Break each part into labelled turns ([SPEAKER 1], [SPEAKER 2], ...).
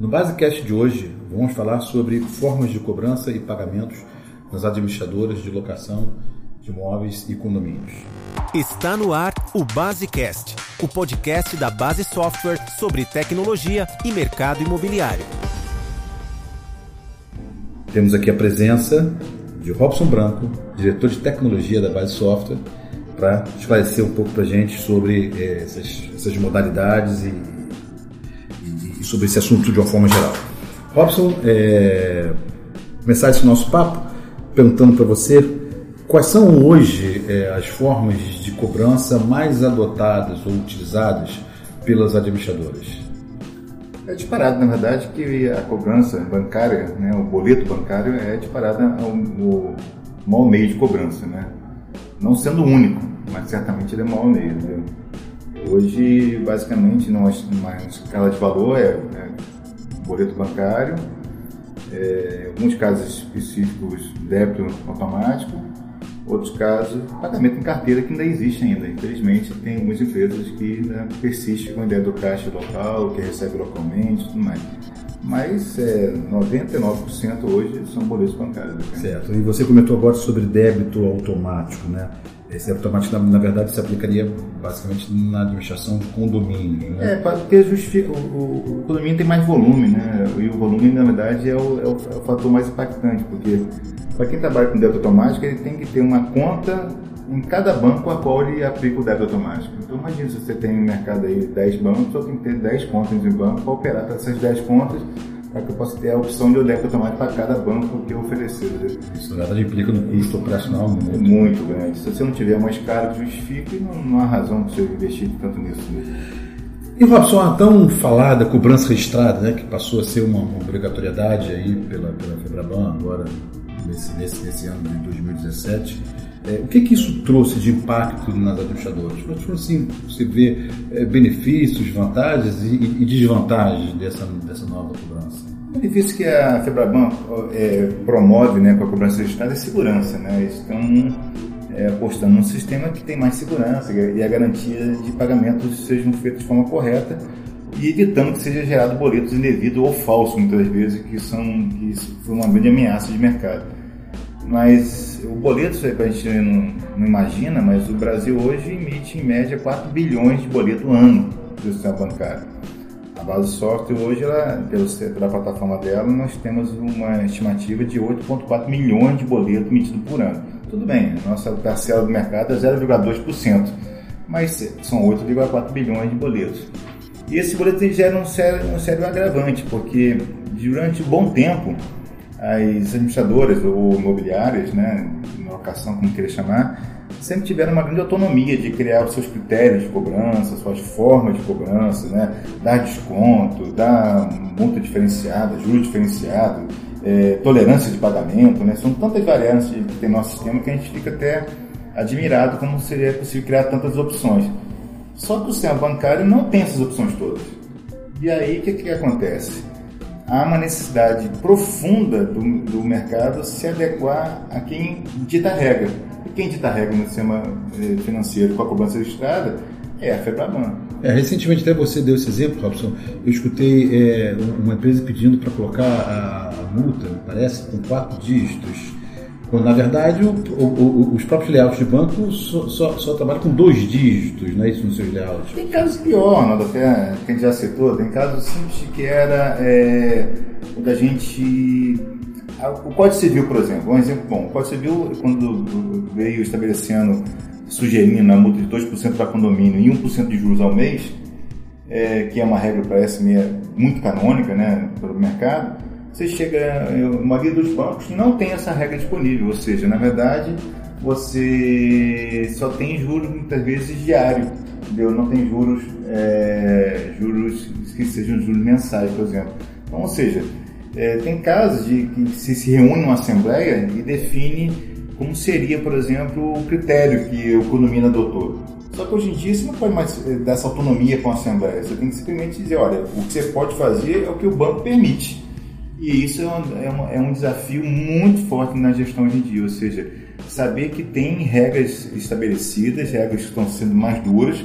[SPEAKER 1] No Basecast de hoje, vamos falar sobre formas de cobrança e pagamentos nas administradoras de locação de imóveis e condomínios.
[SPEAKER 2] Está no ar o Basecast, o podcast da Base Software sobre tecnologia e mercado imobiliário.
[SPEAKER 1] Temos aqui a presença de Robson Branco, diretor de tecnologia da Base Software, para esclarecer um pouco para a gente sobre eh, essas, essas modalidades e, sobre esse assunto de uma forma geral. Robson, é, começar esse nosso papo perguntando para você quais são hoje é, as formas de cobrança mais adotadas ou utilizadas pelas administradoras.
[SPEAKER 3] É disparado, na verdade, que a cobrança bancária, né, o boleto bancário é disparado o, maior meio de cobrança, né? Não sendo o único, mas certamente ele é o maior meio. Entendeu? Hoje, basicamente, nós, uma escala de valor é, é boleto bancário, é, alguns casos específicos, débito automático, outros casos, pagamento em carteira que ainda existe ainda. Infelizmente, tem algumas empresas que ainda persistem com a ideia do caixa local, que recebe localmente tudo mais. Mas é, 99% hoje são boletos bancários. Né?
[SPEAKER 1] Certo. E você comentou agora sobre débito automático, né? Esse automático, na, na, verdade, se aplicaria basicamente na administração de condomínio, né?
[SPEAKER 3] É, porque justifica, o, o, o, condomínio tem mais volume, né? E o volume, na verdade, é o, é o, é o fator mais impactante, porque para quem trabalha com débito automático, ele tem que ter uma conta em cada banco a qual ele aplica o débito automático. Então imagina se você tem no mercado aí 10 bancos, só tem que ter 10 contas em banco para operar para essas 10 contas para que eu possa ter a opção de o débito automático para cada banco que eu oferecer.
[SPEAKER 1] Isso na verdade implica no custo operacional
[SPEAKER 3] muito, muito grande. Se você não tiver mais caro que justifique, não, não há razão para você investir tanto nisso. Né?
[SPEAKER 1] E Robson, a tão falada cobrança registrada, né, que passou a ser uma obrigatoriedade aí pela, pela Febraban agora nesse, nesse, nesse ano de 2017, é, o que, que isso trouxe de impacto nas administradoras? Assim, você vê é, benefícios, vantagens e, e, desvantagens dessa, dessa nova cobrança?
[SPEAKER 3] O benefício que a Febraban é, promove né, com a cobrança registrada é segurança. Né? Eles estão é, apostando num sistema que tem mais segurança e a garantia de pagamentos sejam feitos de forma correta e evitando que seja gerado boletos indevidos ou falsos, muitas vezes, que são que foi uma grande ameaça de mercado. Mas o boleto, a gente não, não, imagina, mas o Brasil hoje emite em média 4 bilhões de boleto ano do sistema bancário. A base software hoje, ela, pelo, pela plataforma dela, nós temos uma estimativa de 8,4 milhões de boletos emitidos por ano. Tudo bem, a nossa parcela do mercado é 0,2%, mas são 8,4 bilhões de boletos. E esse boleto gera um sério, um sério agravante, porque durante um bom tempo as administradoras ou imobiliárias, né, locação, como queira chamar, sempre tiveram uma grande autonomia de criar os seus critérios de cobrança, suas formas de cobrança, né, dar desconto, dar multa diferenciada, juros diferenciado, é, tolerância de pagamento, né, são tantas variantes que tem nosso sistema que a gente fica até admirado como seria possível criar tantas opções. Só que o sistema bancário não tem essas opções todas. E aí o que, que acontece? há uma necessidade profunda do, do mercado se adequar a quem dita regra. E quem dita regra no sistema eh, financeiro com a cobrança registrada é a FEBRABAN.
[SPEAKER 1] É, recentemente até você deu esse exemplo, Robson. Eu escutei é, uma empresa pedindo para colocar a, multa, parece, com quatro dígitos na verdade, o, o, o, os próprios layouts de banco só, só, só, trabalham com dois dígitos, não é isso, nos seus layouts?
[SPEAKER 3] Tem casos pior, até que a gente já citou, tem casos simples que era é, o da gente... O Código Civil, por exemplo, um exemplo bom. O Código Civil, quando veio estabelecendo, sugerindo a multa de 2% para condomínio e 1% de juros ao mês, é, que é uma regra, parece, muito canônica né, pelo mercado, você chega, a maioria dos bancos não tem essa regra disponível, ou seja, na verdade você só tem juros muitas vezes diário, entendeu? Não tem juros, é, juros que sejam juros mensais, por exemplo. Então, ou seja, é, tem casos de que se, se reúne uma assembleia e define como seria, por exemplo, o critério que o condomínio adotou. Só que hoje em dia você não pode mais dar essa autonomia com a assembleia. Você tem que simplesmente dizer, olha, o que você pode fazer é o que o banco permite. E isso é um, é, é um desafio muito forte na gestão hoje em dia, ou seja, saber que tem regras estabelecidas, regras que estão sendo mais duras,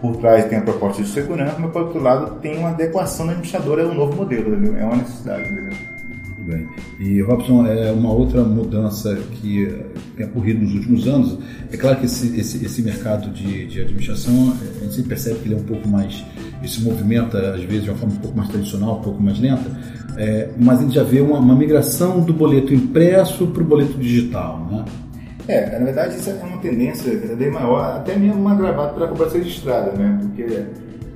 [SPEAKER 3] por trás tem a proposta de segurança, mas por outro lado tem uma adequação do administrador é um novo modelo, é uma necessidade.
[SPEAKER 1] Muito bem. E Robson, é uma outra mudança que tem ocorrido nos últimos anos. É claro que esse, esse, esse mercado de, de administração, a gente percebe que ele é um pouco mais, esse movimento às vezes de uma forma um pouco mais tradicional, um pouco mais lenta, é, mas a gente já vê uma, uma migração do boleto impresso para o boleto digital, né?
[SPEAKER 3] É, na verdade isso é uma tendência cada vez maior, até mesmo agravada pela cobrança registrada, né? Porque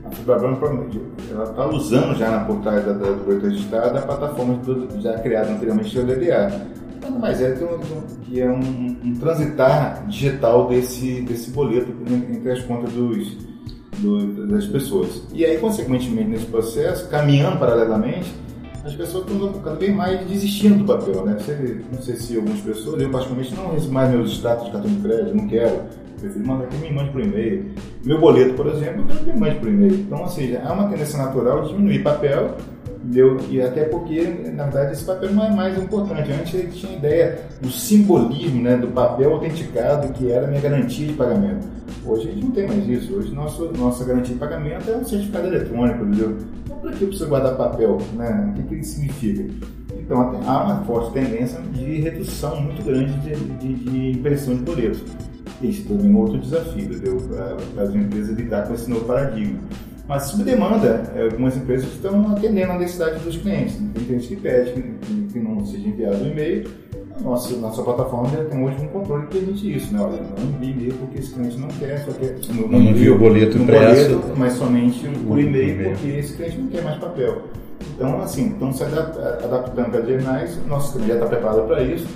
[SPEAKER 3] a Fibrabran ela está usando já na portaria da, do boleto registrado a plataforma do, já criada anteriormente do DDA. Nada mais é um, que é um, um, transitar digital desse, desse boleto entre as contas dos, do, das pessoas. E aí, consequentemente, nesse processo, caminhando paralelamente, as pessoas estão cada vez mais desistindo do papel, né? Você, não sei se algumas pessoas, eu particularmente não recebo mais meus status de cartão de crédito, não quero. Prefiro mandar que me mande por e-mail. Meu boleto, por exemplo, eu quero que me mande por e-mail. Então, ou seja, há uma tendência natural de diminuir papel Entendeu? E até porque, na verdade, esse papel não é mais importante. Antes ele tinha ideia do simbolismo né, do papel autenticado, que era a minha garantia de pagamento. Hoje a gente não tem mais isso. Hoje nosso, nossa garantia de pagamento é um certificado eletrônico, entendeu? Então, para que eu preciso guardar papel? Né? O que, que isso significa? Então, há uma forte tendência de redução muito grande de, de, de impressão de boletos. Esse também é outro desafio, entendeu? Para as empresas lidar com esse novo paradigma. Mas sob demanda, é, algumas empresas estão atendendo a necessidade dos clientes. Tem cliente que pede que, que não seja enviado um e-mail. Nossa, nossa plataforma já tem hoje um controle que permite isso, né? Olha, não envie e-mail porque esse cliente não quer, só quer.
[SPEAKER 1] Não, não envia o boleto impresso.
[SPEAKER 3] mas somente por e-mail, porque esse cliente não quer mais papel. Então, assim, estamos se adaptando vez mais, nosso cliente já está preparado para isso,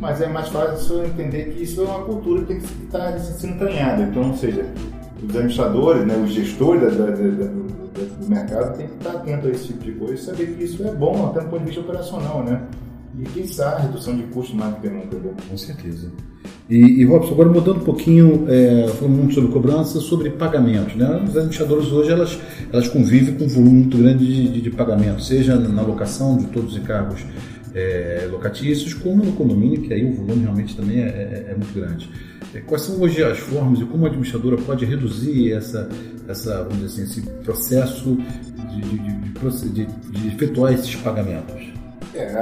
[SPEAKER 3] mas é mais fácil entender que isso é uma cultura que tem que estar sendo treinada. Então, ou seja, os administradores, né, os gestores da, da, da, do, do, mercado têm que estar atentos a esse tipo de coisa e saber que isso é bom até do ponto de vista operacional, né? E quem sabe redução de custo mais do que nunca. Né?
[SPEAKER 1] Com certeza. E, e Robson, agora mudando um pouquinho, é, falando muito sobre cobrança, sobre pagamentos. Né? As administradoras hoje elas, elas convivem com um volume muito grande de, de, de pagamento, seja na alocação de todos os encargos é, locatícios, como no condomínio, que aí o volume realmente também é, é, é muito grande. É, quais são hoje as formas e como a administradora pode reduzir essa, essa vamos dizer assim, esse processo de, de, de, de efetuar esses pagamentos?
[SPEAKER 3] É,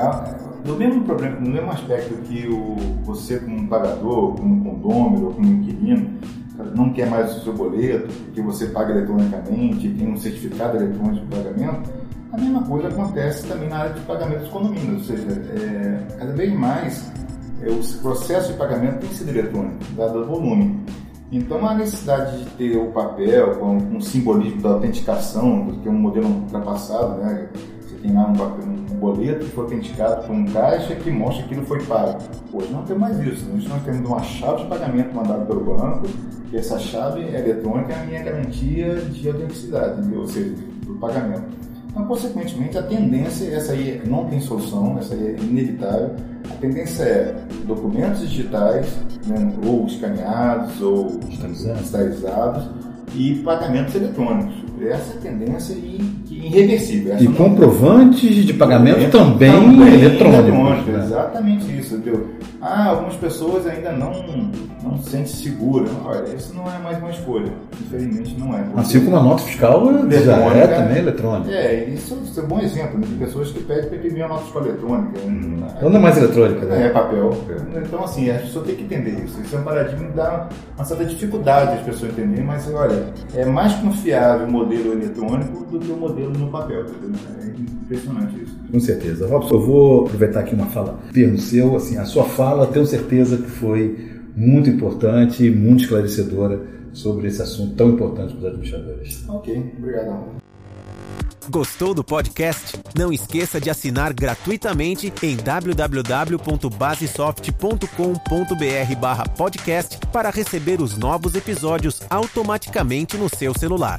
[SPEAKER 3] no mesmo problema, no mesmo aspecto que o, você como pagador, como condômino como inquilino, não quer mais o seu boleto, porque você paga eletronicamente, tem um certificado eletrônico de pagamento, a mesma coisa acontece também na área de pagamento dos condomínios, ou seja, é, cada vez mais é, o processo de pagamento tem sido eletrônico, dado o volume. Então, a necessidade de ter o papel com um simbolismo da autenticação, que é um modelo ultrapassado, né? Você tem lá um, papel, um boleto que foi autenticado por um caixa que mostra que aquilo foi pago. Hoje não tem mais isso. Hoje nós temos uma chave de pagamento mandada pelo banco, e essa chave eletrônica é a minha garantia de autenticidade, ou seja, do pagamento. Então, consequentemente, a tendência, essa aí não tem solução, essa aí é inevitável, a tendência é documentos digitais, né, ou escaneados, ou digitalizados, e pagamentos eletrônicos. Essa é tendência irreversível.
[SPEAKER 1] Essa e comprovantes de pagamento também, também eletrônicos.
[SPEAKER 3] Né? Exatamente isso. Entendeu? Ah, algumas pessoas ainda não, não se sentem seguras. Olha, isso não é mais uma escolha. Infelizmente não é.
[SPEAKER 1] Assim como a nota fiscal já é também eletrônica.
[SPEAKER 3] É, isso, isso é um bom exemplo né, de pessoas que pedem para imprimir a nota fiscal eletrônica.
[SPEAKER 1] Então não é mais eletrônica, né?
[SPEAKER 3] É papel. Então, assim, a pessoa tem que entender isso. Isso é um paradigma que dá uma certa dificuldade as pessoas entenderem, mas olha, é mais confiável o modelo eletrônico do que o modelo no papel. É impressionante isso.
[SPEAKER 1] Com certeza. Robson, eu vou aproveitar aqui uma fala termo seu, assim, a sua fala, tenho certeza que foi muito importante e muito esclarecedora sobre esse assunto tão importante para os administradores.
[SPEAKER 3] Ok, obrigado.
[SPEAKER 2] Gostou do podcast? Não esqueça de assinar gratuitamente em www.basesoft.com.br/podcast para receber os novos episódios automaticamente no seu celular.